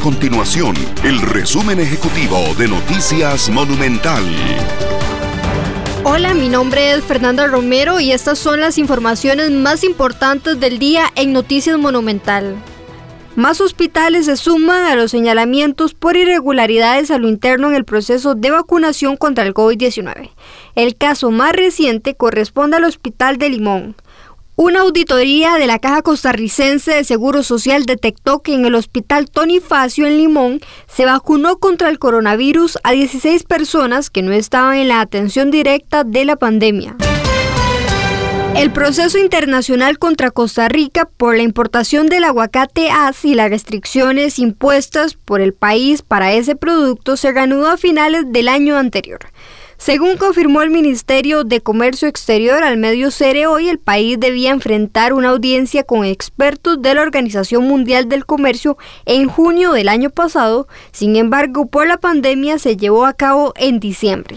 continuación el resumen ejecutivo de Noticias Monumental. Hola, mi nombre es Fernanda Romero y estas son las informaciones más importantes del día en Noticias Monumental. Más hospitales se suman a los señalamientos por irregularidades a lo interno en el proceso de vacunación contra el COVID-19. El caso más reciente corresponde al Hospital de Limón. Una auditoría de la Caja Costarricense de Seguro Social detectó que en el Hospital Tony Facio en Limón se vacunó contra el coronavirus a 16 personas que no estaban en la atención directa de la pandemia. El proceso internacional contra Costa Rica por la importación del aguacate AS y las restricciones impuestas por el país para ese producto se reanudó a finales del año anterior. Según confirmó el Ministerio de Comercio Exterior al medio Cere hoy, el país debía enfrentar una audiencia con expertos de la Organización Mundial del Comercio en junio del año pasado, sin embargo, por la pandemia se llevó a cabo en diciembre.